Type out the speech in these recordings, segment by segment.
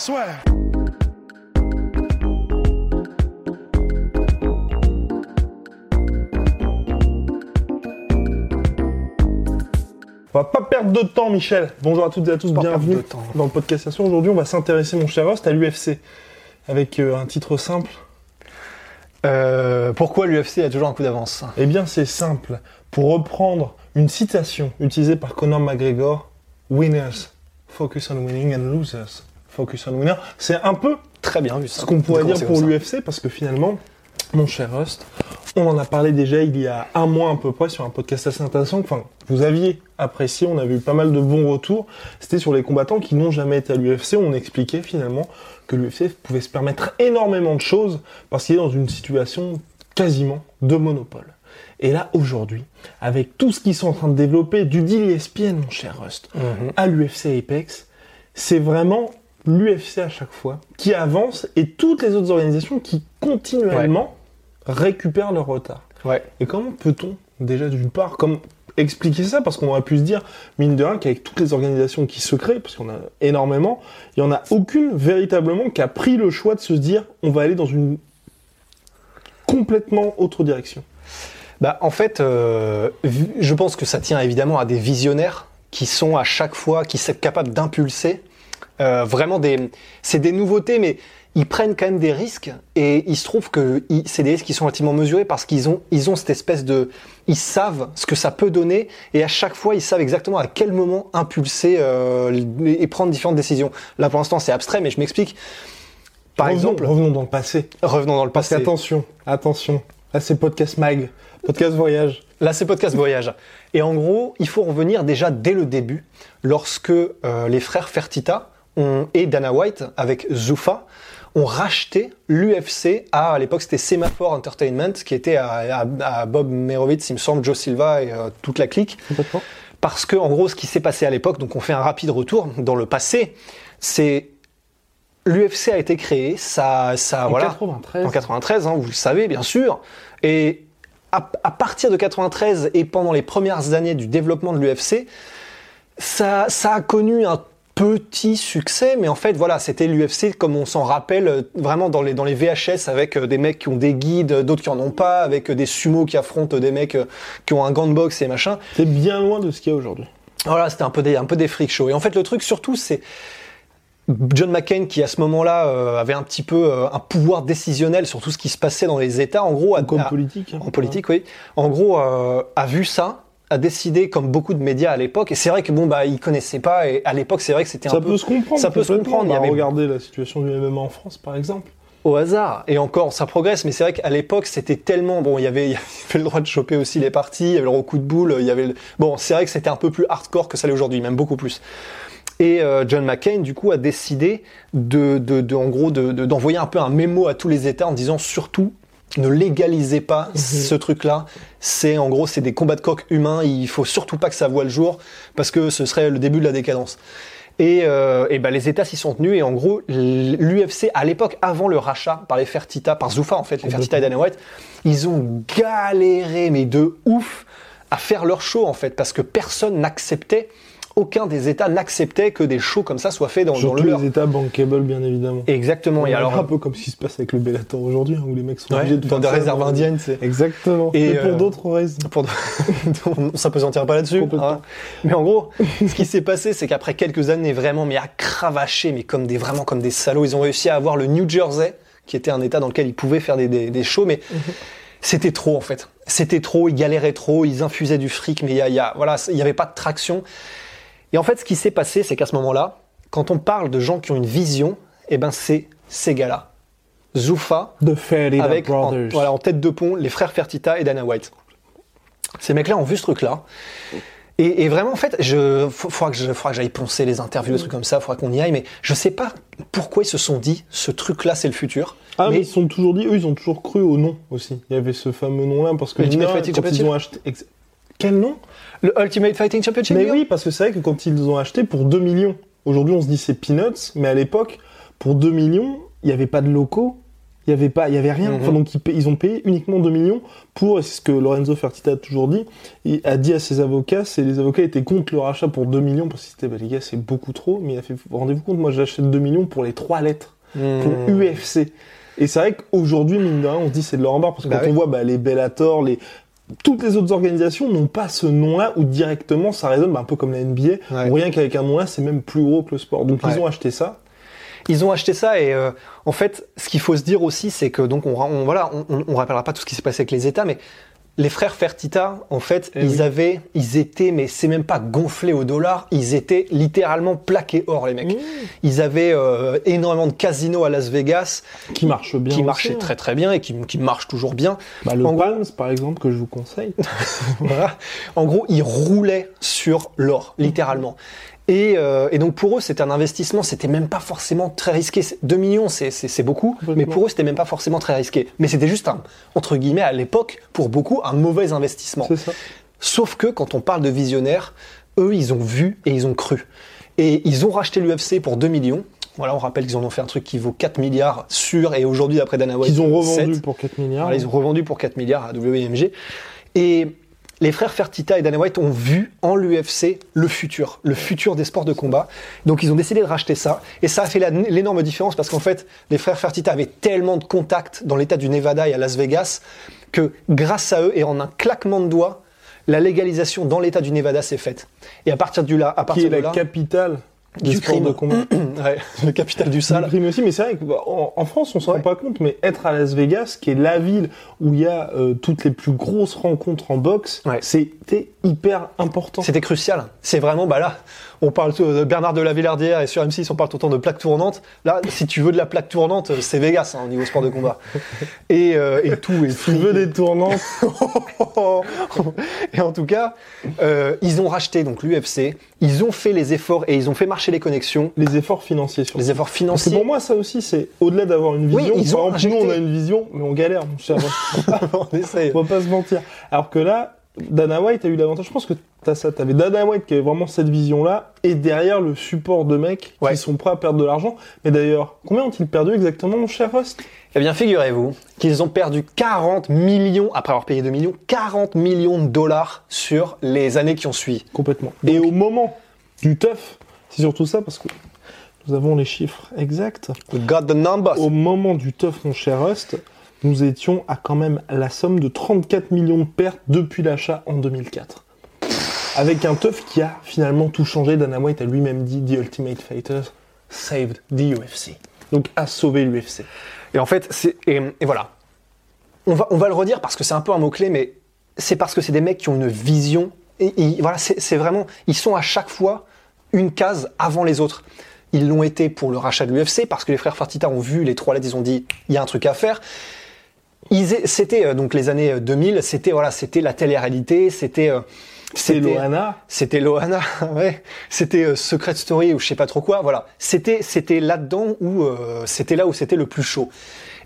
Swear. On va pas perdre de temps, Michel. Bonjour à toutes et à tous, Pas bienvenue de temps. dans le podcast. Aujourd'hui, on va s'intéresser, mon cher host, à l'UFC. Avec euh, un titre simple. Euh, pourquoi l'UFC a toujours un coup d'avance? Eh bien, c'est simple. Pour reprendre une citation utilisée par Conor McGregor, Winners focus on winning and losers focus on winner. C'est un peu Très bien vu ça. ce qu'on pourrait dire pour l'UFC parce que finalement, mon cher host, on en a parlé déjà il y a un mois à peu près sur un podcast assez intéressant. Enfin, vous aviez apprécié, on avait eu pas mal de bons retours. C'était sur les combattants qui n'ont jamais été à l'UFC. On expliquait finalement que l'UFC pouvait se permettre énormément de choses parce qu'il est dans une situation quasiment de monopole. Et là, aujourd'hui, avec tout ce qu'ils sont en train de développer, du deal ESPN, mon cher Rust, Mhm. à l'UFC Apex, c'est vraiment l'UFC à chaque fois qui avance et toutes les autres organisations qui continuellement récupèrent leur retard. Ouais. Et comment peut-on, déjà d'une part, comme expliquer ça? Parce qu'on aurait pu se dire, mine de rien, qu'avec toutes les organisations qui se créent, parce qu'on a énormément, il n'y en a aucune véritablement qui a pris le choix de se dire, on va aller dans une complètement autre direction. Bah, en fait, euh, je pense que ça tient évidemment à des visionnaires qui sont à chaque fois, qui sont capables d'impulser euh, vraiment des. C'est des nouveautés, mais ils prennent quand même des risques et il se trouve que c'est des risques qui sont relativement mesurés parce qu'ils ont, ils ont cette espèce de. Ils savent ce que ça peut donner et à chaque fois, ils savent exactement à quel moment impulser euh, et prendre différentes décisions. Là, pour l'instant, c'est abstrait, mais je m'explique. Par Revenons- exemple, revenons dans le passé. revenons dans le passé. qu'attention, attention, là c'est podcast mag, podcast voyage. Là, c'est podcast voyage. Et en gros, il faut revenir déjà dès le début, lorsque euh, les frères Fertitta et Dana White, avec Zuffa, ont racheté l'UFC à, à l'époque, c'était Semaphore Entertainment, qui était à, à- à Bob Merovitz, il me semble, Joe Silva et euh, toute la clique. Parce que, en gros, ce qui s'est passé à l'époque, donc on fait un rapide retour dans le passé, c'est l'UFC a été créé, ça, ça, En voilà. 93. En 93, hein, vous le savez bien sûr. Et à, à partir de 93 et pendant les premières années du développement de l'UFC, ça, ça a connu un petit succès, mais en fait voilà, c'était l'UFC comme on s'en rappelle euh, vraiment dans les, dans les VHS avec euh, des mecs qui ont des guides, d'autres qui en ont pas, avec euh, des sumos qui affrontent des mecs euh, qui ont un gant de boxe et machin. C'est bien loin de ce qu'il y a aujourd'hui. Voilà, c'était un peu des un peu des freak shows. Et en fait, le truc surtout, c'est John McCain qui à ce moment-là euh, avait un petit peu euh, un pouvoir décisionnel sur tout ce qui se passait dans les États. En gros, a- Comme politique. hein. en politique, oui. En gros, euh, a vu ça, a décidé comme beaucoup de médias à l'époque. Et c'est vrai que bon bah, il connaissait pas. Et à l'époque, c'est vrai que c'était un Ça peu peut se comprendre. ça peut se comprendre, il y Bah, avait- Regardez la situation du MMA en France, par exemple. au hasard. Et encore, ça progresse. Mais c'est vrai qu'à l'époque, c'était tellement bon. Il y avait il y avait le droit de choper aussi les parties. Il y avait le coup de boule. Il y avait le- bon. C'est vrai que c'était un peu plus hardcore que ça l'est aujourd'hui, même beaucoup plus. Et euh, John McCain, du coup, a décidé de, de, de- en gros, de- de- d'envoyer un peu un mémo à tous les États en disant surtout ne légalisez pas ce truc-là. C'est en gros, c'est des combats de coq humains. Il faut surtout pas que ça voie le jour parce que ce serait le début de la décadence. Et, euh, et ben les États s'y sont tenus et en gros l'UFC à l'époque avant le rachat par les Fertitta, par Zuffa en fait, les Fertitta et Dana White, ils ont galéré mais de ouf à faire leur show en fait parce que personne n'acceptait aucun des États n'acceptait que des shows comme ça soient faits dans, dans Surtout le leur. les États bankable, bien évidemment. Exactement. Et alors un peu comme ce qui se passe avec le Bellator aujourd'hui, hein, où les mecs sont ouais, obligés de dans faire des ça réserves dans- indiennes, c'est Exactement. Et, Et, pour euh, d'autres raisons. pour on s'apesantira pas là-dessus. Hein. Mais en gros, ce qui s'est passé, c'est qu'après quelques années vraiment, mais à cravacher, mais comme des vraiment comme des salauds, ils ont réussi à avoir le New Jersey, qui était un état dans lequel ils pouvaient faire des, des, des shows, mais c'était trop en fait. C'était trop, ils galéraient trop, ils infusaient du fric, mais il y a, y a- voilà, il n'y avait pas de traction. Et en fait, ce qui s'est passé, c'est qu'à ce moment-là, quand on parle de gens qui ont une vision, eh ben c'est ces gars-là. Zuffa, The avec en, Brothers. voilà, en tête de pont les frères Fertitta et Dana White. Ces mecs-là ont vu ce truc-là. Et, et vraiment, en fait, je, faudra que je, faudra que j'aille poncer les interviews, des trucs comme ça, faudra qu'on y aille, mais je sais pas pourquoi ils se sont dit, ce truc-là, c'est le futur. Ah, mais, mais ils se sont toujours dit, eux, ils ont toujours cru au nom aussi. Il y avait ce fameux nom-là parce que Nina, quand ils ont acheté. Quel nom? Le Ultimate Fighting Championship Mais oui, parce que c'est vrai que quand ils ont acheté pour 2 millions, aujourd'hui on se dit c'est peanuts, mais à l'époque, pour 2 millions, il n'y avait pas de locaux, il n'y avait, pas- il y avait rien. Mhm. Enfin, donc ils, ont payé uniquement 2 millions pour, et c'est ce que Lorenzo Fertitta a toujours dit, il a dit à ses avocats, c'est les avocats étaient contre le rachat pour 2 millions, parce qu'ils étaient, bah, les gars, c'est beaucoup trop, mais il a fait, rendez-vous compte, moi j'achète 2 millions pour les 3 lettres, pour Hmm. UFC. Et c'est vrai qu'aujourd'hui, mine de rien, on se dit c'est de leur embarras, parce que Bah quand oui. on voit bah, les Bellator, les... Toutes les autres organisations n'ont pas ce nom-là où directement ça résonne, bah, un peu comme la NBA, Ouais. où rien qu'avec un nom-là, c'est même plus gros que le sport. Donc Ouais. ils ont acheté ça. Ils ont acheté ça et euh, en fait, ce qu'il faut se dire aussi, c'est que donc on, on- voilà, on, on, on rappellera pas tout ce qui s'est passé avec les États, mais les frères Fertitta, en fait, Eh ils oui. avaient, ils étaient, mais c'est même pas gonflé au dollar, ils étaient littéralement plaqués or les mecs. Ils avaient euh, énormément de casinos à Las Vegas Qui marche bien. qui marchaient hein. très très bien et qui, qui marchent toujours bien. Bah, le En gros- Palms, par exemple, que je vous conseille. Voilà. En gros, ils roulaient sur l'or, littéralement. Et, euh, et donc pour eux, c'était un investissement, c'était même pas forcément très risqué. C'est- 2 millions, c'est- beaucoup, mais pour eux, c'était même pas forcément très risqué. Mais c'était juste un, entre guillemets, à l'époque, pour beaucoup, un mauvais investissement. ça. Sauf que quand on parle de visionnaires, eux, ils ont vu et ils ont cru. Et ils ont racheté l'UFC pour 2 millions. Voilà, on rappelle qu'ils en ont fait un truc qui vaut 4 milliards sûr, et aujourd'hui, d'après Dana White, Qu'ils ont revendu 7. pour 4 milliards. Voilà, ils ont revendu pour 4 milliards à WMG. Et les frères Fertitta et Dana White ont vu en l'UFC le futur, le futur des sports de combat. Donc ils ont décidé de racheter ça. Et ça a fait l'énorme différence parce qu'en fait, les frères Fertitta avaient tellement de contacts dans l'état du Nevada et à Las Vegas que grâce à eux et en un claquement de doigts, la légalisation dans l'état du Nevada s'est faite. Et à partir de là, à qui partir est de la là, capitale? Du, Du sport crime. de combat. ouais, le capital du sale. Crime aussi, mais c'est vrai qu'en en France, on se Ouais. rend pas compte, mais être à Las Vegas, qui est la ville où il y a euh, toutes les plus grosses rencontres en boxe, Ouais. c'était hyper important. C'était crucial. C'est vraiment, bah là, on parle de Bernard de la Villardière et sur M6, on parle tout le temps de plaque tournante. Là, si tu veux de la plaque tournante, c'est Vegas hein, au niveau sport de combat. Et, euh, et tout. Et Si tu veux des tournantes, et en tout cas, euh, ils ont racheté donc l'UFC, ils ont fait les efforts et ils ont fait marcher les connexions, les efforts financiers sur les efforts financiers. pour moi, ça aussi, c'est au-delà d'avoir une Oui, vision. ils ont exemple, nous, on a une vision, mais on galère, mon cher. on essaye. on va pas se mentir. Alors que là, Dana White a eu l'avantage. Je pense que t'as ça. T'avais Dana White qui avait vraiment cette vision-là, et derrière le support de mecs Ouais. qui sont prêts à perdre de l'argent. Mais d'ailleurs, combien ont-ils perdu exactement, mon cher Rust Eh bien, figurez-vous qu'ils ont perdu 40 millions, après avoir payé 2 millions, 40 millions de dollars sur les années qui ont suivi. Complètement. et au moment du teuf, c'est surtout ça, parce que nous avons les chiffres exacts. We got the numbers. Au moment du teuf, mon cher Rust, nous étions à quand même la somme de 34 millions de pertes depuis l'achat en 2004. Avec un teuf qui a finalement tout changé. Dana White a lui-même dit The Ultimate Fighter saved the UFC. Donc a sauvé l'UFC. Et en fait, c'est et, voilà. On va on va le redire parce que c'est un peu un mot clé, mais c'est parce que c'est des mecs qui ont une vision et, voilà, c'est vraiment ils sont à chaque fois une case avant les autres. Ils l'ont été pour le rachat de l'UFC parce que les frères Fertitta ont vu les trois lettres, ils ont dit il y a un truc à faire. C'était euh, donc les années euh, 2000, c'était voilà, c'était la télé-réalité, c'était euh, c'était- Loana. c'était Loana, ouais. C'était euh, Secret Story ou je sais pas trop quoi. Voilà. C'était c'était là-dedans où euh, c'était là où c'était le plus chaud.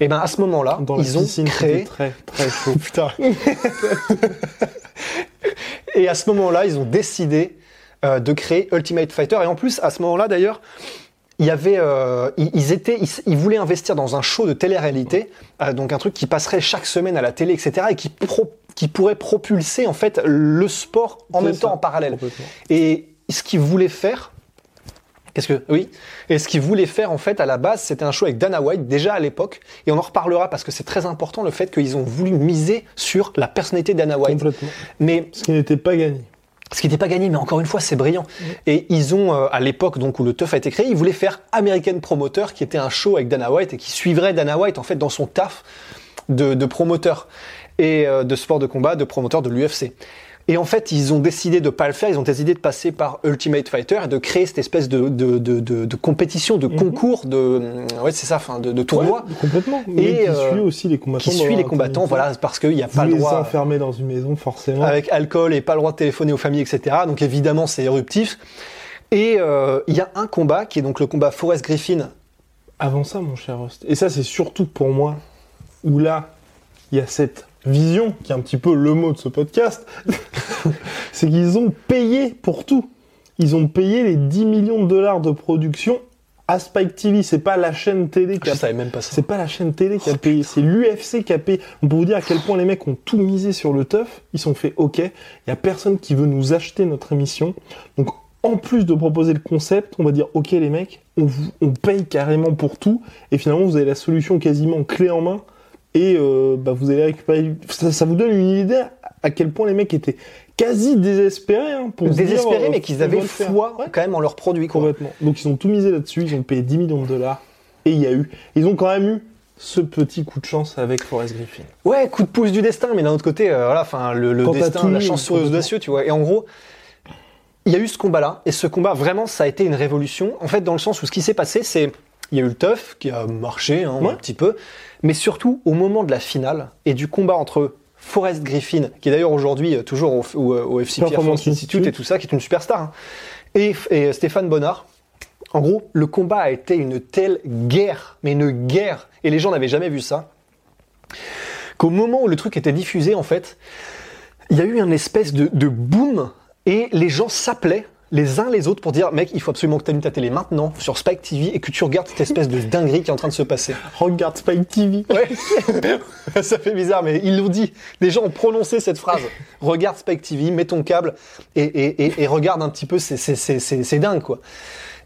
Et ben à ce moment-là, ils ont créé. très très chaud. Putain. et à ce moment-là, ils ont décidé euh, de créer Ultimate Fighter. Et en plus, à ce moment-là, d'ailleurs, il y avait, euh, ils, ils étaient, ils, ils voulaient investir dans un show de télé-réalité, euh, donc un truc qui passerait chaque semaine à la télé, etc., et qui, pro- qui pourrait propulser en fait le sport en même ça, temps en parallèle. Et ce qu'ils voulaient faire, qu'est-ce que oui Et ce qu'ils voulaient faire en fait à la base, c'était un show avec Dana White déjà à l'époque, et on en reparlera parce que c'est très important le fait qu'ils ont voulu miser sur la personnalité de Dana White. Complètement. Mais Ce qui n'était pas gagné. ce qui n'était pas gagné, mais encore une fois, c'est brillant. Et ils ont, euh, à l'époque donc où le TUF a été créé, ils voulaient faire American Promoter, qui était un show avec Dana White et qui suivrait Dana White en fait dans son taf de, de promoteur et euh, de sport de combat, de promoteur de l'UFC. Et en fait, ils ont décidé de pas le faire. Ils ont décidé de passer par Ultimate Fighter et de créer cette espèce de de, de, de, de compétition, de concours, de ouais, c'est ça, de, de tournoi. Ouais, complètement. Et, qui euh, suit aussi les combattants. Qui suit les combattants, voilà, parce qu'il n'y a Vous pas le droit enfermer dans une maison, forcément. avec alcool et pas le droit de téléphoner aux familles, etc. Donc évidemment, c'est éruptif. Et euh, il y a un combat qui est donc le combat Forrest Griffin. Avant ça, mon cher Host, et ça c'est surtout pour moi, où là, il y a cette vision, qui est un petit peu le mot de ce podcast, c'est qu'ils ont payé pour tout. Ils ont payé les 10 millions de dollars de production à Spike TV. C'est pas la chaîne télé qui a savais même pas ça. c'est pas la chaîne télé qui a payé, c'est l'UFC qui a payé. On peut vous dire à quel point les mecs ont tout misé sur le teuf. Ils sont fait OK. Il y a personne qui veut nous acheter notre émission. Donc en plus de proposer le concept, on va dire OK les mecs, on, vous, on paye carrément pour tout. Et finalement vous avez la solution quasiment clé en main. Et euh, bah, vous allez récupérer. Ça, ça vous donne une idée à quel point les mecs étaient quasi désespérés hein, pour se dire, Désespérés, euh, mais qu'ils avaient foi Ouais. quand même en leurs produits. Quoi. Complètement. Donc ils ont tout misé là-dessus, ils ont payé 10 millions de dollars et il y a eu. Ils ont quand même eu ce petit coup de chance avec Forrest Griffin. Ouais, coup de pouce du destin, mais d'un autre côté, euh, voilà, enfin, le, destin, la chance complètement. audacieux, tu vois. Et en gros, il y a eu ce combat-là, et ce combat, vraiment, ça a été une révolution. En fait, dans le sens où ce qui s'est passé, c'est, il y a eu le tough qui a marché hein, Ouais. un petit peu, mais surtout au moment de la finale et du combat entre Forrest Griffin, qui est d'ailleurs aujourd'hui euh, toujours au, au, au FC Performance Institute et tout ça, qui est une superstar, hein, et, et Stéphane Bonnard. En gros, le combat a été une telle guerre, mais une guerre, et les gens n'avaient jamais vu ça qu'au moment où le truc était diffusé, en fait, il y a eu un espèce de, de boom et les gens s'appelaient les uns les autres pour dire mec, il faut absolument que tu allumes ta télé maintenant sur Spike TV et que tu regardes cette espèce de dinguerie qui est en train de se passer. Regarde Spike TV. Ouais, ça fait bizarre, mais ils l'ont dit. Les gens ont prononcé cette phrase. Regarde Spike TV, mets ton câble et, et, et, et regarde un petit peu, c'est- c'est- c'est c'est- c'est dingue quoi.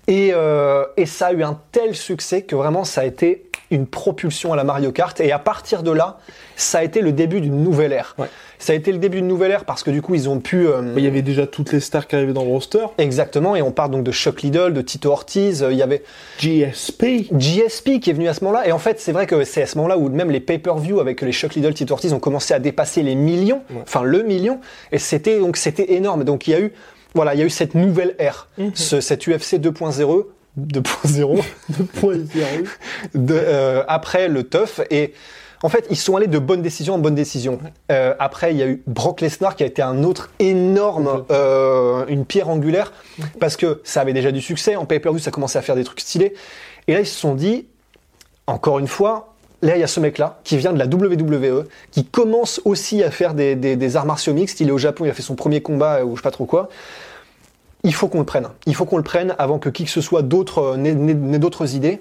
Et, euh, et ça a eu un tel succès que vraiment ça a été une propulsion à la Mario Kart. Et à partir de là, ça a été le début d'une nouvelle ère. Ouais. Ça a été le début d'une nouvelle ère parce que du coup ils ont pu... euh, Il y avait déjà toutes les stars qui arrivaient dans le roster. Exactement, et on parle donc de Chuck Liddell, de Tito Ortiz, euh, il y avait GSP. GSP qui est venu à ce moment-là, et en fait c'est vrai que c'est à ce moment-là où même les pay-per-view avec les Chuck Liddell, Tito Ortiz ont commencé à dépasser les millions, Ouais. enfin le million, et c'était donc c'était énorme. Donc il y a eu voilà, il y a eu cette nouvelle ère, Mhm. ce, cette UFC 2.0 2.0 2.0. de, euh, après le tough et en fait ils sont allés de bonne décision en bonne décision. Euh, après il y a eu Brock Lesnar qui a été un autre énorme euh, une pierre angulaire. Parce que ça avait déjà du succès. En pay-per-view ça commençait à faire des trucs stylés. Et là ils se sont dit encore une fois là il y a ce mec là qui vient de la WWE qui commence aussi à faire des, arts martiaux mixtes il est au Japon il a fait son premier combat euh, ou je sais pas trop quoi il faut qu'on le prenne. Il faut qu'on le prenne avant que qui que ce soit euh, n'ait d'autres idées.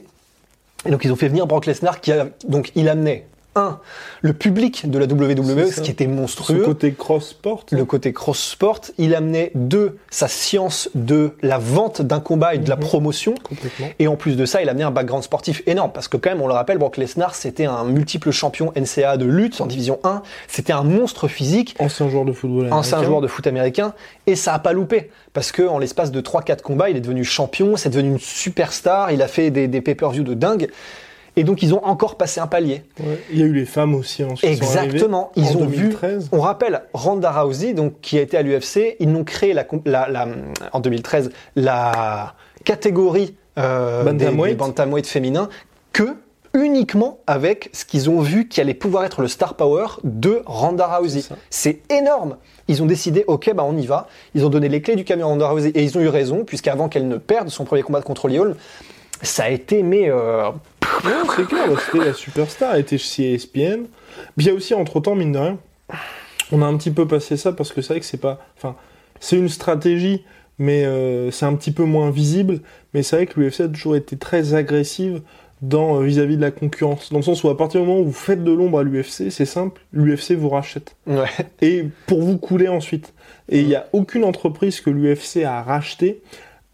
Et donc ils ont fait venir Brock Lesnar qui a donc il amenait le public de la WWE ce qui était Ce monstrueux côté cross-sport. le côté cross sport il amenait deux sa science de la vente d'un combat et de la Mhm. promotion Complètement. et en plus de ça il amenait un background sportif énorme parce que quand même on le rappelle Brock Lesnar c'était un multiple champion NCAA de lutte en division 1 c'était un monstre physique Ancien joueur de football. ancien américain. joueur de foot américain, et ça a pas loupé. Parce que en l'espace de 3-4 combats, il est devenu champion, c'est devenu une superstar, il a fait des, des pay-per-view de dingue. Et donc ils ont encore passé un palier. Ouais. Il y a eu les femmes aussi ensuite. sont Exactement. Ils en ont vu. 2013. On rappelle Ronda Rousey, donc qui a été à l'UFC. Ils n'ont créé la, com- la, la- en 2013 la catégorie euh, des, Bantamweight. des bantamweight féminins que uniquement avec ce qu'ils ont vu qui allait pouvoir être le star power de Ronda Rousey. C'est énorme. Ils ont décidé, ok, bah on y va. Ils ont donné les clés du camion à Ronda Rousey et ils ont eu raison puisqu'avant qu'elle ne perde son premier combat contre Holm, ça a été mais euh, Non, c'est clair, c'était la superstar, elle était chez ESPN. Puis il y a aussi, entre-temps, mine de rien, on a un petit peu passé ça parce que c'est vrai que c'est pas... Enfin, c'est une stratégie, mais euh, c'est un petit peu moins visible. Mais c'est vrai que l'UFC a toujours été très agressive dans euh, vis-à-vis de la concurrence. Dans le sens où à partir du moment où vous faites de l'ombre à l'UFC, c'est simple, l'UFC vous rachète. ouais. Et pour vous couler ensuite. Et il n'y a aucune entreprise que l'UFC a racheté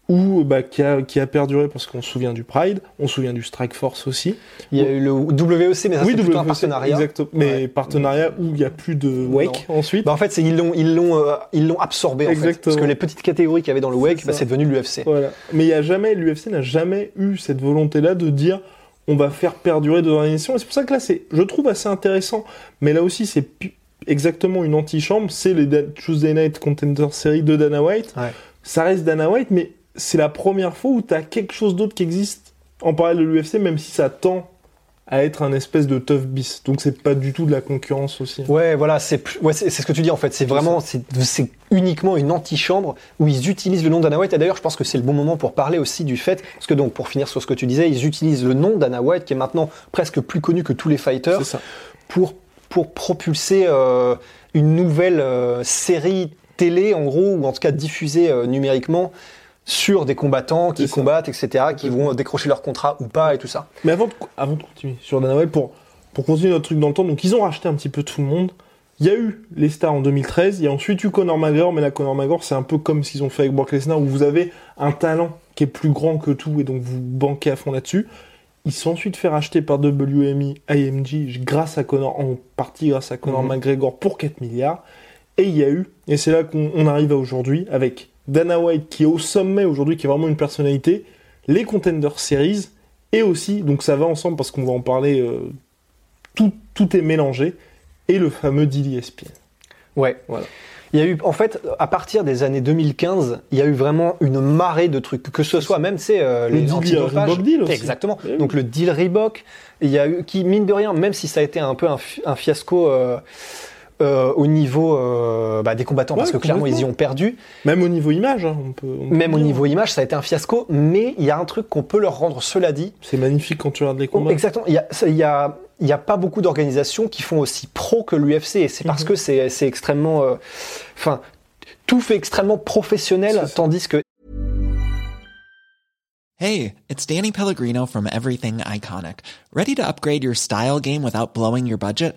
ou bah, qui, a, qui a perduré parce qu'on se souvient du Pride, on se souvient du Strike Force aussi. Il y a eu le WEC, mais ça c'est plutôt un partenariat. Exactement. Mais Ouais. partenariat où il n'y a plus de wake ensuite. Bah en fait, ils l'ont ils l'ont euh, ils l'ont absorbé en fait parce que les petites catégories qu'il y avait dans le WEC, C'est bah, c'est devenu l'UFC. Voilà. Mais il y a jamais, l'UFC n'a jamais eu cette volonté-là de dire on va faire perdurer deux organisations. Et c'est pour ça que là, c'est, je trouve assez intéressant. Mais là aussi, c'est exactement une antichambre, c'est les Da- Tuesday Night Contender Series de Dana White. Ouais. Ça reste Dana White, mais c'est la première fois où tu as quelque chose d'autre qui existe en parallèle de l'UFC, même si ça tend à être un espèce de tough bis. Donc c'est pas du tout de la concurrence aussi. Ouais, voilà, c'est ouais, ce que tu dis en fait. C'est vraiment, c'est c'est uniquement une antichambre où ils utilisent le nom Dana White. Et d'ailleurs, je pense que c'est le bon moment pour parler aussi du fait, parce que donc pour finir sur ce que tu disais, ils utilisent le nom Dana White qui est maintenant presque plus connu que tous les fighters pour propulser euh, une nouvelle euh, série télé en gros ou en tout cas diffusée euh, numériquement sur des combattants qui ça. combattent, etc., qui vont décrocher leur contrat ou pas et tout ça. Mais avant de, avant de continuer sur Dana White, pour, pour continuer notre truc dans le temps, donc ils ont racheté un petit peu tout le monde. Il y a eu les stars en 2013, il y a ensuite eu Conor McGregor, mais là Conor McGregor c'est un peu comme ce qu'ils ont fait avec Brock Lesnar où vous avez un talent qui est plus grand que tout et donc vous banquez à fond là-dessus. Ils sont ensuite fait racheter par WME, IMG, grâce à Conor, en partie grâce à Conor Mhm. McGregor pour 4 milliards. Et il y a eu, et c'est là qu'on on arrive à aujourd'hui, avec Dana White qui est au sommet aujourd'hui, qui est vraiment une personnalité, les Contender Series, et aussi, donc ça va ensemble parce qu'on va en parler, euh, tout, tout est mélangé, et le fameux deal ESPN. Ouais. Voilà. Il y a eu, en fait, à partir des années 2015, il y a eu vraiment une marée de trucs, que ce soit même, c'est euh, Le les deal antidopages. Reebok deal aussi. Exactement. Eh oui. Donc le deal Reebok, il y a eu, qui mine de rien, même si ça a été un peu un fiasco euh, euh, au niveau euh, bah, des combattants, parce que clairement ils y ont perdu. Même au niveau image, hein, on peut. on peut Même au dire. niveau image, ça a été un fiasco. Mais il y a un truc qu'on peut leur rendre, cela dit, C'est magnifique quand tu regardes les combats. Exactement. Il y a, ça- il y a, il y a pas beaucoup d'organisations qui font aussi pro que l'UFC. Et c'est parce Mhm. que c'est, c'est extrêmement, euh, enfin, tout fait extrêmement professionnel, tandis que Hey, it's Danny Pellegrino from Everything Iconic. Ready to upgrade your style game without blowing your budget?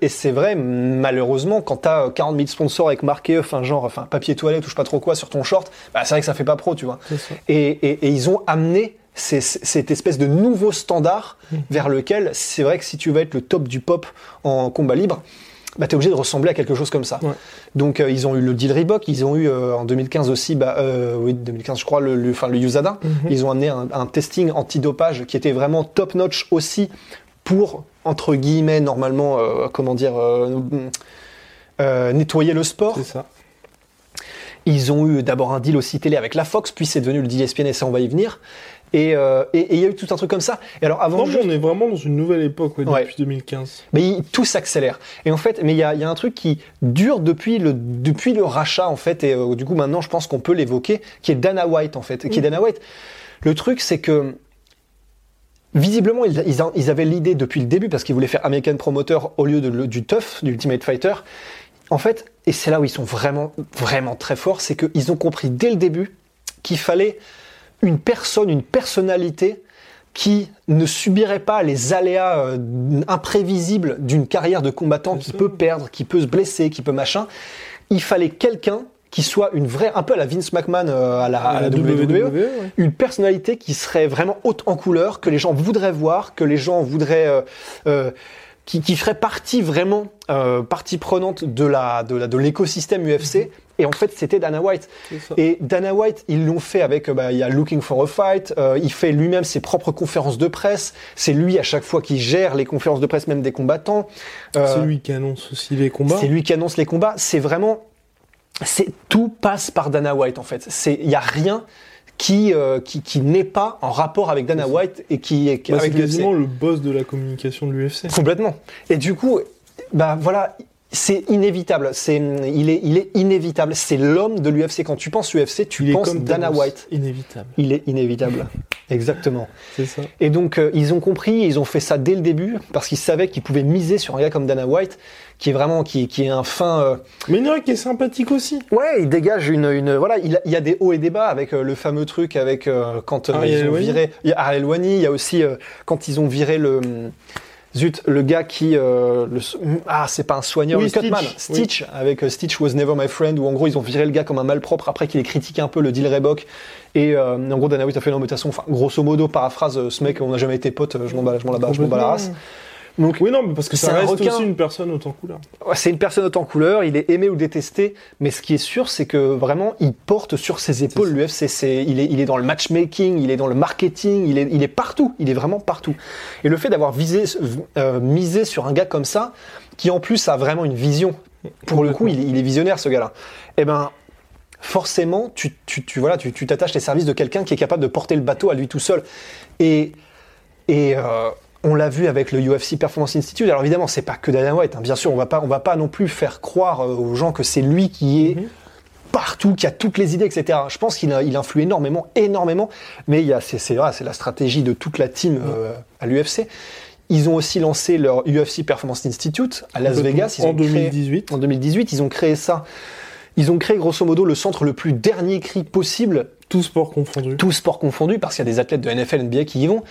Et c'est vrai, malheureusement, quand t'as euh, 40 000 sponsors avec marqué, enfin genre, enfin papier toilette ou je sais pas trop quoi sur ton short, bah c'est vrai que ça fait pas pro, tu vois. Et, et- et ils ont amené ces- cette espèce de nouveau standard Mhm. vers lequel c'est vrai que si tu veux être le top du pop en combat libre, bah t'es obligé de ressembler à quelque chose comme ça. Ouais. Donc euh, ils ont eu le deal Reebok, ils ont eu euh, en 2015 aussi, bah euh, oui 2015 je crois le, le, enfin le USADA. Mhm. Ils ont amené un, un testing antidopage qui était vraiment top notch aussi pour entre guillemets normalement euh, comment dire euh, euh, nettoyer le sport. C'est ça. Ils ont eu d'abord un deal aussi télé avec la Fox, puis c'est devenu le deal ESPN et ça on va y venir. Et euh, il y a eu tout un truc comme ça. Et alors avant Non, juste- mais on est vraiment dans une nouvelle époque ouais, Ouais. depuis 2015. mais il- tout s'accélère. Et en fait, mais il y a, il y a un truc qui dure depuis le, depuis le rachat, en fait, et euh, du coup, maintenant, je pense qu'on peut l'évoquer, qui est Dana White, en fait. Qui est Dana White. Le truc, c'est que, visiblement, ils, ils a- ils avaient l'idée depuis le début, parce qu'ils voulaient faire American Promoter au lieu de, le- du TUF, du Ultimate Fighter. En fait, et c'est là où ils sont vraiment, vraiment très forts, c'est qu'ils ont compris dès le début qu'il fallait une personne, une personnalité qui ne subirait pas les aléas euh, imprévisibles d'une carrière de combattant qui peut perdre, qui peut se blesser, qui peut machin. Il fallait quelqu'un qui soit une vraie, un peu à la Vince McMahon euh, à la, à la WWE, ouais. une personnalité qui serait vraiment haute en couleur, que les gens voudraient voir, que les gens voudraient, euh, euh, qui, qui ferait partie vraiment euh, partie prenante de la de la- de l'écosystème UFC. Et en fait, c'était Dana White. Et Dana White, ils l'ont fait avec, euh, bah, il y a Looking for a Fight, euh, il fait lui-même ses propres conférences de presse, c'est lui à chaque fois qui gère les conférences de presse même des combattants. C'est lui qui annonce aussi les combats. c'est lui qui annonce les combats. C'est vraiment, c'est tout passe par Dana White en fait. C'est, il y a rien qui euh, qui, qui n'est pas en rapport avec Dana. White et qui est Bah, avec le boss de la communication de l'UFC. Complètement. Et du coup, bah voilà, c'est inévitable. C'est, il est, il est inévitable. C'est l'homme de l'UFC. Quand tu penses UFC, tu Il penses Dana White. Inévitable. Il est inévitable. Exactement. C'est ça. Et donc, euh, ils ont compris, ils ont fait ça dès le début, parce qu'ils savaient qu'ils pouvaient miser sur un gars comme Dana White, qui est vraiment, qui, qui est un fin, euh, Mais a qui est sympathique aussi. Ouais, il dégage une, une voilà, il, y a des hauts et des bas avec euh, le fameux truc avec euh, quand euh, ils ont viré, il y a il y a aussi euh, quand ils ont viré le Zut, le gars qui, euh, le, ah, c'est pas un soigneur, Oui, le Cutman, Stitch, Stitch, avec euh, Stitch was never my friend, où en gros ils ont viré le gars comme un malpropre après qu'il ait critiqué un peu le deal Reebok. Et euh, en gros, Dana White a fait une mutation. Enfin, grosso modo, paraphrase, ce mec, on n'a jamais été potes, je m'en bats, je m'en bats, je m'en bats la race. Donc, Oui, non, mais parce que ça un reste requin. aussi une personne autant couleur. Ouais, C'est une personne autant couleur, il est aimé ou détesté, mais ce qui est sûr, c'est que vraiment, il porte sur ses épaules l'UFC. Il est, il est dans le matchmaking, il est dans le marketing, il est, il est partout, il est vraiment partout. Et le fait d'avoir visé, euh, misé sur un gars comme ça, qui en plus a vraiment une vision, pour le coup, il, est- il est visionnaire ce gars-là. Eh ben, forcément, tu, tu, tu voilà, tu tu t'attaches les services de quelqu'un qui est capable de porter le bateau à lui tout seul. Et et euh, on l'a vu avec le UFC Performance Institute. Alors évidemment, c'est pas que Dana White. hein. Bien sûr, on va pas, on va pas non plus faire croire euh, aux gens que c'est lui qui est partout, qui a toutes les idées, etc. Je pense qu'il il influe énormément, énormément. Mais il y a, c'est, c'est, la stratégie de toute la team euh, à l'UFC. Ils ont aussi lancé leur UFC Performance Institute à Las Vegas. Ils en ont créé- 2018. en 2018, ils ont créé ça. Ils ont créé grosso modo le centre le plus dernier cri possible Tout sport confondu. tous sports confondus, parce qu'il y a des athlètes de NFL, NBA qui y vont,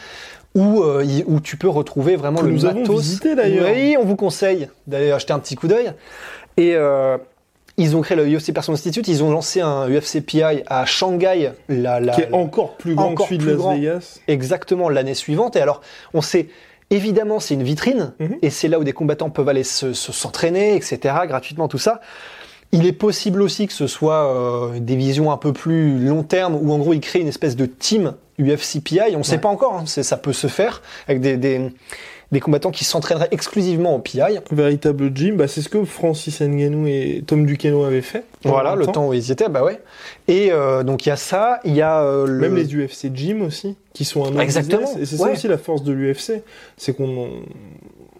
où, euh, y- où tu peux retrouver vraiment Que le nous avons matos. visité, d'ailleurs. Oui, on vous conseille d'aller acheter un petit coup d'œil. Et euh, ils ont créé le UFC Performance Institute, ils ont lancé un UFC PI à Shanghai, la, la- qui est encore plus grand encore que celui de Las grand. Vegas. exactement l'année suivante. Et alors, on sait, évidemment, c'est une vitrine, Mhm. et c'est là où des combattants peuvent aller se, se- s'entraîner, etc., gratuitement, tout ça. Il est possible aussi que ce soit euh, des visions un peu plus long terme, où en gros, ils créent une espèce de team UFC PI. On ne sait pas encore, hein, ça peut se faire, avec des, des, des combattants qui s'entraîneraient exclusivement au PI. Véritable gym, bah, c'est ce que Francis Ngannou et Tom Duquesne avaient fait. Voilà, En le temps où ils y étaient, bah ouais. Et euh, donc il y a ça, il y a euh, le... Même les UFC Gym aussi, qui sont un autre Exactement. Et c'est ça aussi la force de l'UFC, c'est qu'on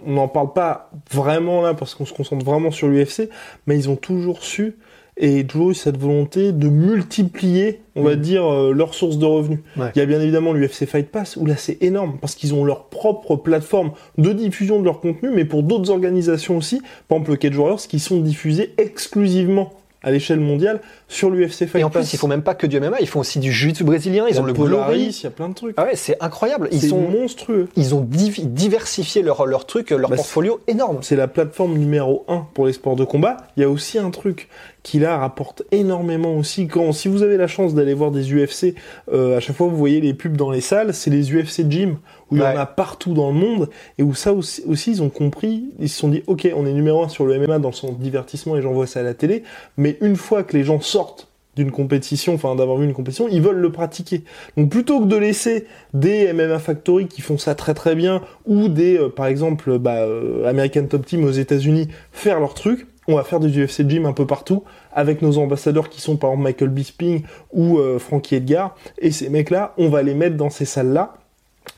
on n'en parle pas vraiment là parce qu'on se concentre vraiment sur l'UFC, mais ils ont toujours su et toujours eu cette volonté de multiplier, on va Mhm. dire, euh, leurs sources de revenus. Ouais. Il y a bien évidemment l'UFC Fight Pass où là c'est énorme parce qu'ils ont leur propre plateforme de diffusion de leur contenu, mais pour d'autres organisations aussi, par exemple le Cage Warriors, qui sont diffusés exclusivement à l'échelle mondiale sur l'UFC Fight Et en plus, ils font même pas que du MMA, ils font aussi du jiu-jitsu brésilien, ils ont le Glory. il y a plein de trucs. Ah ouais, c'est incroyable. Ils sont, monstrueux. ils ont diversifié leur, leur truc, leur Bah, portfolio énorme. C'est la plateforme numéro 1 pour les sports de combat. Il y a aussi un truc qui là rapporte énormément aussi. Quand, si vous avez la chance d'aller voir des UFC, euh, à chaque fois vous voyez les pubs dans les salles, c'est les UFC Gym où il y en a partout dans le monde et où ça aussi, aussi, ils ont compris, ils se sont dit ok on est numéro 1 sur le MMA dans le sens divertissement et j'en vois ça à la télé, mais une fois que les gens sortent d'une compétition, enfin d'avoir vu une compétition, ils veulent le pratiquer. Donc plutôt que de laisser des MMA Factory qui font ça très très bien ou des euh, par exemple bah, euh, American Top Team aux États-Unis faire leur truc, on va faire des UFC Gym un peu partout avec nos ambassadeurs qui sont par exemple Michael Bisping ou euh, Frankie Edgar et ces mecs-là, on va les mettre dans ces salles-là.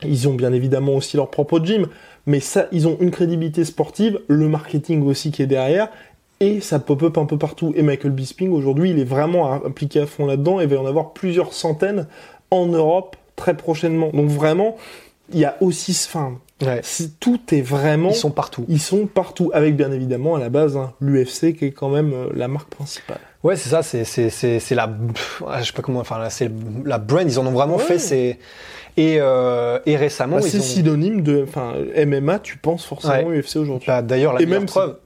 Ils ont bien évidemment aussi leur propre gym, mais ça, ils ont une crédibilité sportive, le marketing aussi qui est derrière, et ça pop-up un peu partout. Et Michael Bisping, aujourd'hui, il est vraiment impliqué à fond là-dedans, et il va y en avoir plusieurs centaines en Europe très prochainement. Donc vraiment, il y a aussi, enfin, Ouais. tout est vraiment, Ils sont partout. ils sont partout, avec bien évidemment à la base hein, l'UFC qui est quand même euh, la marque principale. Ouais, c'est ça, c'est, la, je sais pas comment, enfin, là, c'est la brand, ils en ont vraiment Ouais. fait, c'est, et, euh, et récemment, Bah, c'est ont, synonyme de, enfin, MMA, tu penses forcément UFC aujourd'hui. Bah, d'ailleurs, la Et même preuve,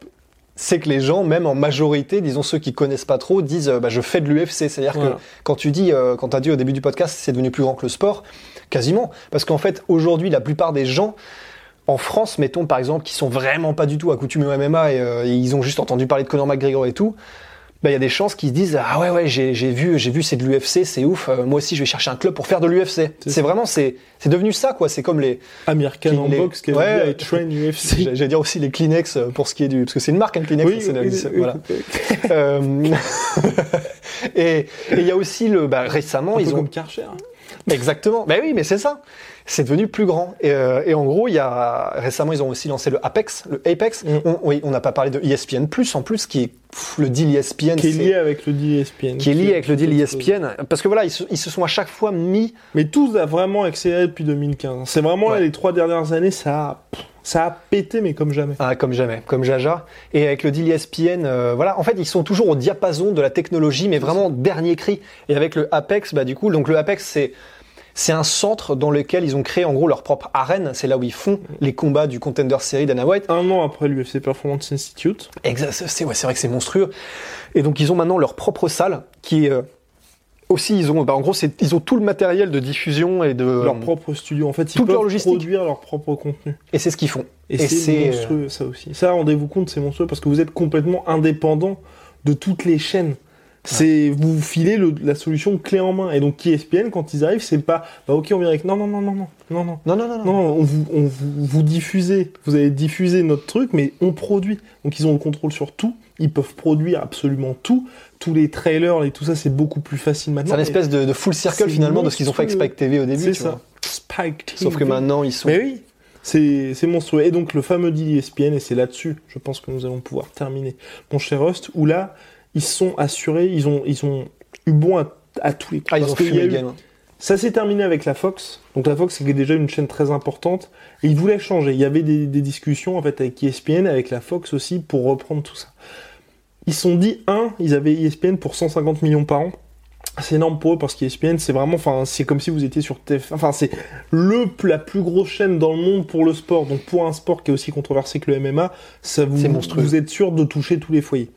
c'est que les gens, même en majorité, disons ceux qui connaissent pas trop, disent euh, bah, je fais de l'UFC. C'est-à-dire Voilà. que quand tu dis, euh, quand tu as dit au début du podcast, c'est devenu plus grand que le sport, quasiment. Parce qu'en fait, aujourd'hui, la plupart des gens, en France, mettons par exemple, qui sont vraiment pas du tout accoutumés au MMA et, euh, et ils ont juste entendu parler de Conor McGregor et tout, il y a des chances qu'ils se disent ah ouais ouais j'ai j'ai vu j'ai vu c'est de l'UFC c'est ouf euh, moi aussi je vais chercher un club pour faire de l'UFC c'est vraiment c'est c'est devenu ça quoi c'est comme les Amir Khan en les- boxe qui Ouais. I train UFC. J'allais dire aussi les Kleenex euh, pour ce qui est du parce que c'est une marque hein, Kleenex Oui, c'est- oui, voilà. Euh, et et il y a aussi le bah, récemment Un ils peu ont comme Karcher. Exactement bah oui mais c'est ça c'est devenu plus grand et, euh, et en gros il y a récemment ils ont aussi lancé le Apex le Apex Mm. on, oui on n'a pas parlé de E ESPN Plus en plus qui est pff, le deal ESPN Qui est lié avec le deal ESPN. qui est lié avec le deal E. ESPN parce que voilà ils se, ils se sont à chaque fois mis Mais tout a vraiment accéléré depuis 2015. C'est vraiment là, les trois dernières années, ça a, ça a pété, mais comme jamais. Ah, comme jamais, comme Jaja. Et avec le deal ESPN, euh, voilà, en fait, ils sont toujours au diapason de la technologie, mais vraiment dernier cri. Et avec le Apex, bah du coup, donc le Apex, c'est c'est un centre dans lequel ils ont créé en gros leur propre arène. C'est là où ils font les combats du Contender Series Dana White. Un an après l'UFC Performance Institute. Exact, c'est ouais, c'est vrai que c'est monstrueux. Et donc ils ont maintenant leur propre salle qui est euh, aussi ils ont bah, en gros ils ont tout le matériel de diffusion et de Leur propre studio. En fait, ils toute leur peuvent logistique. produire leur propre contenu. et c'est ce qu'ils font. Et, Et c'est monstrueux, ça aussi. Ça, rendez-vous compte, c'est monstrueux parce que vous êtes complètement indépendant de toutes les chaînes. C'est vous filez le- la solution clé en main. Et donc ESPN, quand ils arrivent, c'est pas bah ok on vient avec non non non non non non non Non non non non. non on vous on vous, vous diffusez vous allez diffuser notre truc mais on produit donc ils ont le contrôle sur tout ils peuvent produire absolument tout tous les trailers et tout ça c'est beaucoup plus facile maintenant C'est un espèce de, de full circle finalement de ce qu'ils ont fait avec. Spike TV au début. c'est ça vois. Spike TV. Sauf que maintenant ils sont. Mais oui, c'est monstrueux. Et donc le fameux deal ESPN, et c'est là-dessus, je pense que nous allons pouvoir terminer, mon cher Rust, où là, ils sont assurés, ils ont, ils ont eu bon à, à tous les coups. Ah ils ont fumé le game. Ça s'est terminé avec la Fox. Donc la Fox, c'est déjà une chaîne très importante. Et ils voulaient changer. Il y avait des, des discussions en fait avec E ESPN, avec la Fox aussi, pour reprendre tout ça. Ils se sont dit, un, ils avaient ESPN pour 150 millions par an. C'est énorme pour eux parce qu'ESPN, c'est vraiment, enfin, c'est comme si vous étiez sur TF. Enfin, c'est le, la plus grosse chaîne dans le monde pour le sport. Donc, pour un sport qui est aussi controversé que le MMA, ça vous, vous êtes sûr de toucher tous les foyers.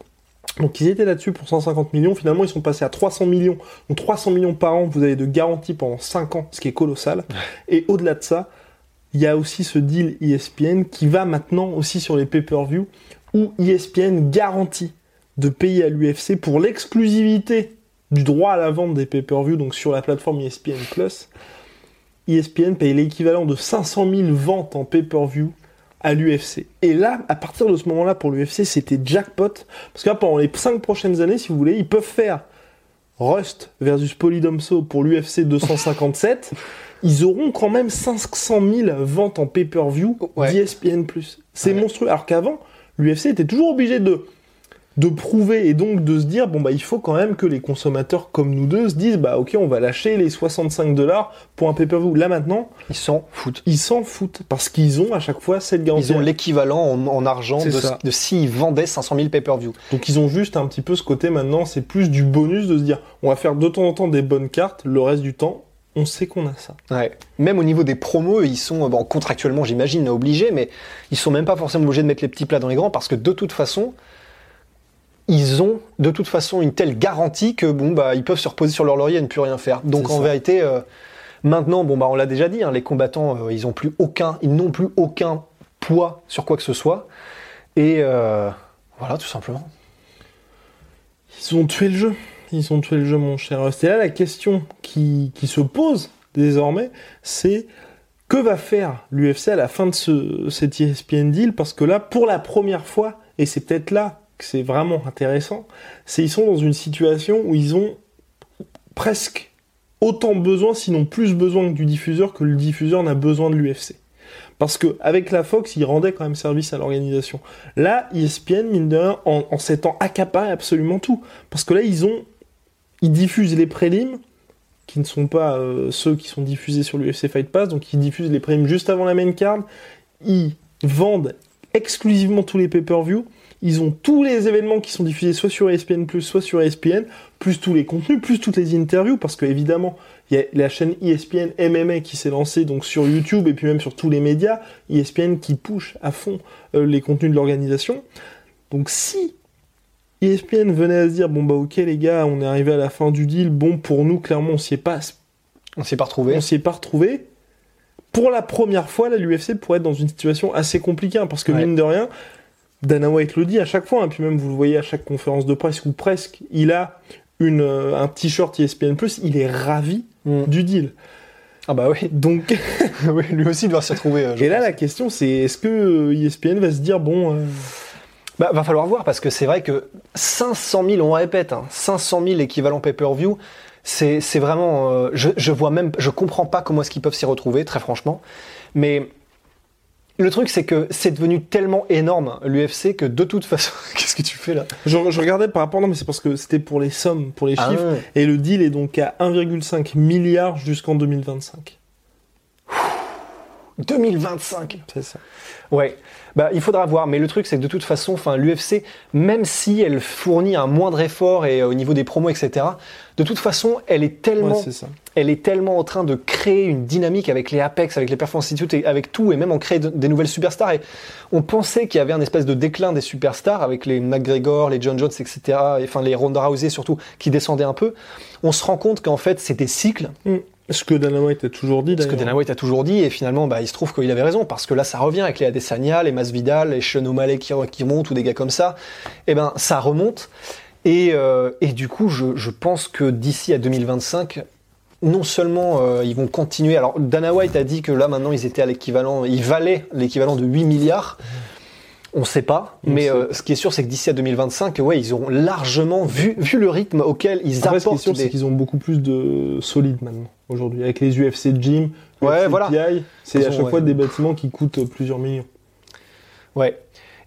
Donc, ils étaient là-dessus pour 150 millions. Finalement, ils sont passés à 300 millions. Donc, 300 millions par an, vous avez de garantie pendant 5 ans, ce qui est colossal. Et au-delà de ça, il y a aussi ce deal ESPN qui va maintenant aussi sur les pay-per-view où ESPN garantit de payer à l'UFC pour l'exclusivité du droit à la vente des pay-per-view, donc sur la plateforme ESPN Plus. ESPN paye l'équivalent de 500 000 ventes en pay-per-view à l'UFC. Et là, à partir de ce moment-là, pour l'UFC, c'était jackpot. Parce que là, pendant les 5 prochaines années, si vous voulez, ils peuvent faire Rust versus Polydomso pour l'UFC 257. ils auront quand même 500 000 ventes en pay-per-view Ouais. d'ESPN+. C'est Ouais. monstrueux. Alors qu'avant, l'UFC était toujours obligé de de prouver et donc de se dire bon bah il faut quand même que les consommateurs comme nous deux se disent bah ok on va lâcher les 65 dollars pour un pay-per-view là maintenant Ils s'en foutent. ils s'en foutent parce qu'ils ont à chaque fois cette garantie Ils ont l'équivalent en, en argent de, ça. de s'ils vendaient 500 000 pay-per-view. donc ils ont juste un petit peu ce côté maintenant c'est plus du bonus de se dire on va faire de temps en temps des bonnes cartes le reste du temps on sait qu'on a ça Ouais. Même au niveau des promos, ils sont bon, contractuellement, j'imagine, obligés, mais ils sont même pas forcément obligés de mettre les petits plats dans les grands parce que de toute façon, ils ont de toute façon une telle garantie que bon bah ils peuvent se reposer sur leur laurier et ne plus rien faire. Donc C'est en ça. vérité, euh, maintenant, bon bah on l'a déjà dit, hein, les combattants, euh, ils ont plus aucun, ils n'ont plus aucun poids sur quoi que ce soit. Et euh, voilà, tout simplement. Ils ont tué le jeu. Ils ont tué le jeu, mon cher. Et là, la question qui, qui se pose désormais, c'est que va faire l'UFC à la fin de ce, cet ESPN deal? Parce que là, pour la première fois, et c'est peut-être là c'est vraiment intéressant, c'est ils sont dans une situation où ils ont presque autant besoin, sinon plus besoin du diffuseur, que le diffuseur n'a besoin de l'UFC. Parce que avec la Fox, ils rendaient quand même service à l'organisation. Là, ESPN, mine de rien, en, s'étant accaparé absolument tout. Parce que là, ils ont, diffusent les prélims, qui ne sont pas euh, ceux qui sont diffusés sur l'UFC Fight Pass, donc ils diffusent les prélims juste avant la main card. Ils vendent exclusivement tous les pay-per-view. Ils ont tous les événements qui sont diffusés soit sur ESPN+, soit sur ESPN, plus tous les contenus, plus toutes les interviews, parce que évidemment, il y a la chaîne ESPN MMA qui s'est lancée donc sur YouTube et puis même sur tous les médias, ESPN qui push à fond euh, les contenus de l'organisation. Donc si ESPN venait à se dire bon bah ok les gars, on est arrivé à la fin du deal, bon pour nous clairement on s'y est pas On s'est pas retrouvé. on s'y est pas retrouvé. Pour la première fois, l'UFC pourrait être dans une situation assez compliquée, hein, parce que Ouais. mine de rien, Dana White le dit à chaque fois, et puis même vous le voyez à chaque conférence de presse ou presque, il a une, euh, un t-shirt ESPN+, il est ravi Mm. du deal. Ah bah oui, Donc, oui, lui aussi doit s'y retrouver. euh, et là pense. la question c'est, est-ce que euh, ESPN va se dire, bon, euh, Bah, va falloir voir parce que c'est vrai que 500 000, on répète, hein, 500 000 équivalents pay-per-view, c'est c'est vraiment, je, je vois même, je comprends pas comment est-ce qu'ils peuvent s'y retrouver, très franchement. Mais le truc c'est que c'est devenu tellement énorme l'UFC que de toute façon, qu'est-ce que tu fais là? Je, je regardais par rapport, non mais c'est parce que c'était pour les sommes, pour les Ah chiffres, ouais. et le deal est donc à 1,5 milliard jusqu'en 2025. 2025 C'est ça. Ouais, bah, il faudra voir, mais le truc c'est que de toute façon, enfin, l'UFC, même si elle fournit un moindre effort et euh, au niveau des promos, etc., de toute façon, elle est tellement, Ouais, c'est ça. Elle est tellement en train de créer une dynamique avec les Apex, avec les Performance Institute, et avec tout, et même en créer de- des nouvelles superstars. Et on pensait qu'il y avait un espèce de déclin des superstars avec les McGregor, les John Jones, etc., et, enfin les Ronda Rousey surtout, qui descendaient un peu. On se rend compte qu'en fait, c'est des cycles, Mm. Ce que Dana White a toujours dit, ce que. Dana White a toujours dit, et finalement, bah, il se trouve qu'il avait raison, parce que là, ça revient avec les Adesanya, les Masvidal, les Sean O'Malley qui, qui montent, ou des gars comme ça. Et ben, ça remonte. Et, euh, et du coup, je, je pense que d'ici à 2025, non seulement euh, ils vont continuer. Alors, Dana White a dit que là, maintenant, ils étaient à l'équivalent, ils valaient l'équivalent de 8 milliards. On sait pas, On mais sait euh, ce qui est sûr, c'est que d'ici à 2025, ouais, ils auront largement vu, vu le rythme auquel ils Après, ce qui est apportent sûr, des- c'est qu'ils ont beaucoup plus de solides maintenant, aujourd'hui. Avec les UFC Gym, Ouais, UFC voilà. C'est à chaque ouais. fois des bâtiments qui coûtent plusieurs millions. Ouais.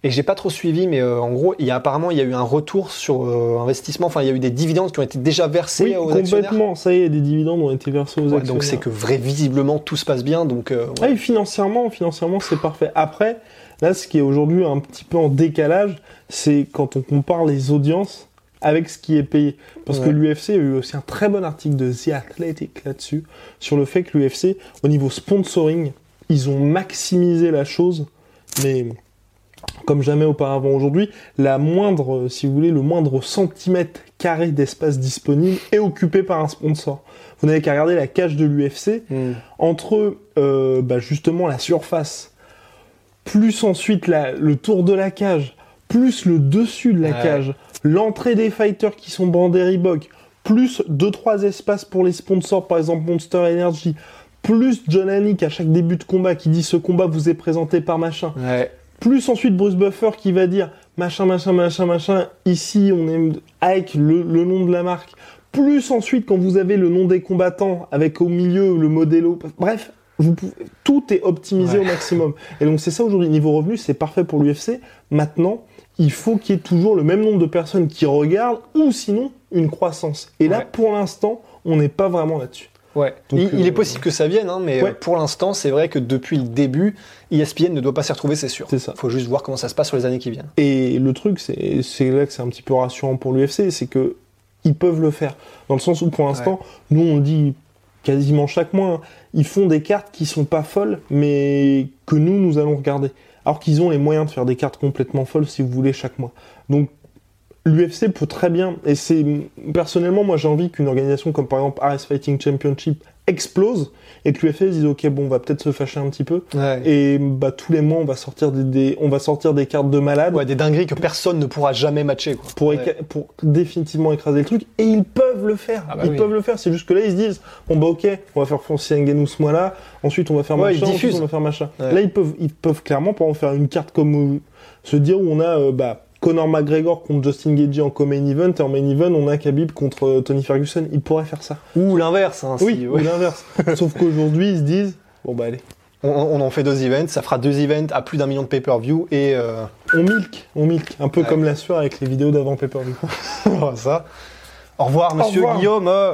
Et j'ai pas trop suivi, mais euh, en gros, il y a apparemment il y a eu un retour sur euh, investissement. Enfin, il y a eu des dividendes qui ont été déjà versés Oui, aux actionnaires. complètement. Ça y est, des dividendes ont été versés aux Ouais, actionnaires. donc c'est que vrai, visiblement tout se passe bien. Donc euh, ouais. Ah, et financièrement, financièrement, c'est parfait. Après, là, ce qui est aujourd'hui un petit peu en décalage, c'est quand on compare les audiences avec ce qui est payé. Parce que l'UFC a eu aussi un très bon article de The Athletic là-dessus, sur le fait que l'UFC, au niveau sponsoring, ils ont maximisé la chose, mais comme jamais auparavant aujourd'hui, la moindre, euh, si vous voulez, le moindre centimètre carré d'espace disponible est occupé par un sponsor. Vous n'avez qu'à regarder la cage de l'UFC, Hmm. entre euh, bah, justement la surface, plus ensuite la- le tour de la cage, plus le dessus de la Ouais. cage, l'entrée des fighters qui sont bandés Reebok, plus deux trois espaces pour les sponsors, par exemple Monster Energy, plus John Anik à chaque début de combat qui dit ce combat vous est présenté par machin, Ouais. Plus ensuite Bruce Buffer qui va dire machin, machin, machin, machin, ici on est avec le, le nom de la marque, plus ensuite quand vous avez le nom des combattants avec au milieu le modello, bref, vous pouvez, tout est optimisé Ouais. au maximum. Et donc c'est ça aujourd'hui, niveau revenu, c'est parfait pour l'UFC. Maintenant, il faut qu'il y ait toujours le même nombre de personnes qui regardent ou sinon une croissance. Et là, Ouais. pour l'instant, on n'est pas vraiment là-dessus. Ouais. Donc, il, il euh, est possible que ça vienne, hein, mais Ouais. euh, pour l'instant, c'est vrai que depuis le début, ESPN ne doit pas s'y retrouver, c'est sûr. C'est ça. Faut juste voir comment ça se passe sur les années qui viennent. Et le truc, c'est c'est là que c'est un petit peu rassurant pour l'UFC, c'est que ils peuvent le faire. Dans le sens où, pour l'instant, nous, on le dit quasiment chaque mois, hein, ils font des cartes qui sont pas folles, mais que nous, nous allons regarder. Alors qu'ils ont les moyens de faire des cartes complètement folles, si vous voulez, chaque mois. Donc, l'UFC peut très bien, et c'est personnellement, moi, j'ai envie qu'une organisation comme par exemple RS Fighting Championship explose et que l'UFC dise ok bon on va peut-être se fâcher un petit peu Ouais. et bah tous les mois on va sortir des, des- on va sortir des cartes de malades Ouais, des dingueries que personne ne pourra jamais matcher. Quoi. pour, Ouais. éca- pour définitivement écraser le truc et ils peuvent le faire Ah bah ils oui. peuvent le faire c'est juste que là ils se disent bon bah ok on va faire Francis Ngannou ce mois là ensuite on va faire machin ensuite on va faire machin là ils peuvent ils peuvent clairement par exemple faire une carte comme euh, se dire où on a euh, bah Conor McGregor contre Justin Gaethje en co-main event et en main event on a Khabib contre euh, Tony Ferguson ils pourraient faire ça Ou l'inverse. Hein, oui ou l'inverse sauf qu'aujourd'hui ils se disent bon bah allez on, on en fait deux events, ça fera deux events à plus d'un million de pay-per-view et euh, on milk on milk un peu Ouais. comme la sueur avec les vidéos d'avant pay-per-view voilà, ça. Au revoir, monsieur revoir. Guillaume. euh,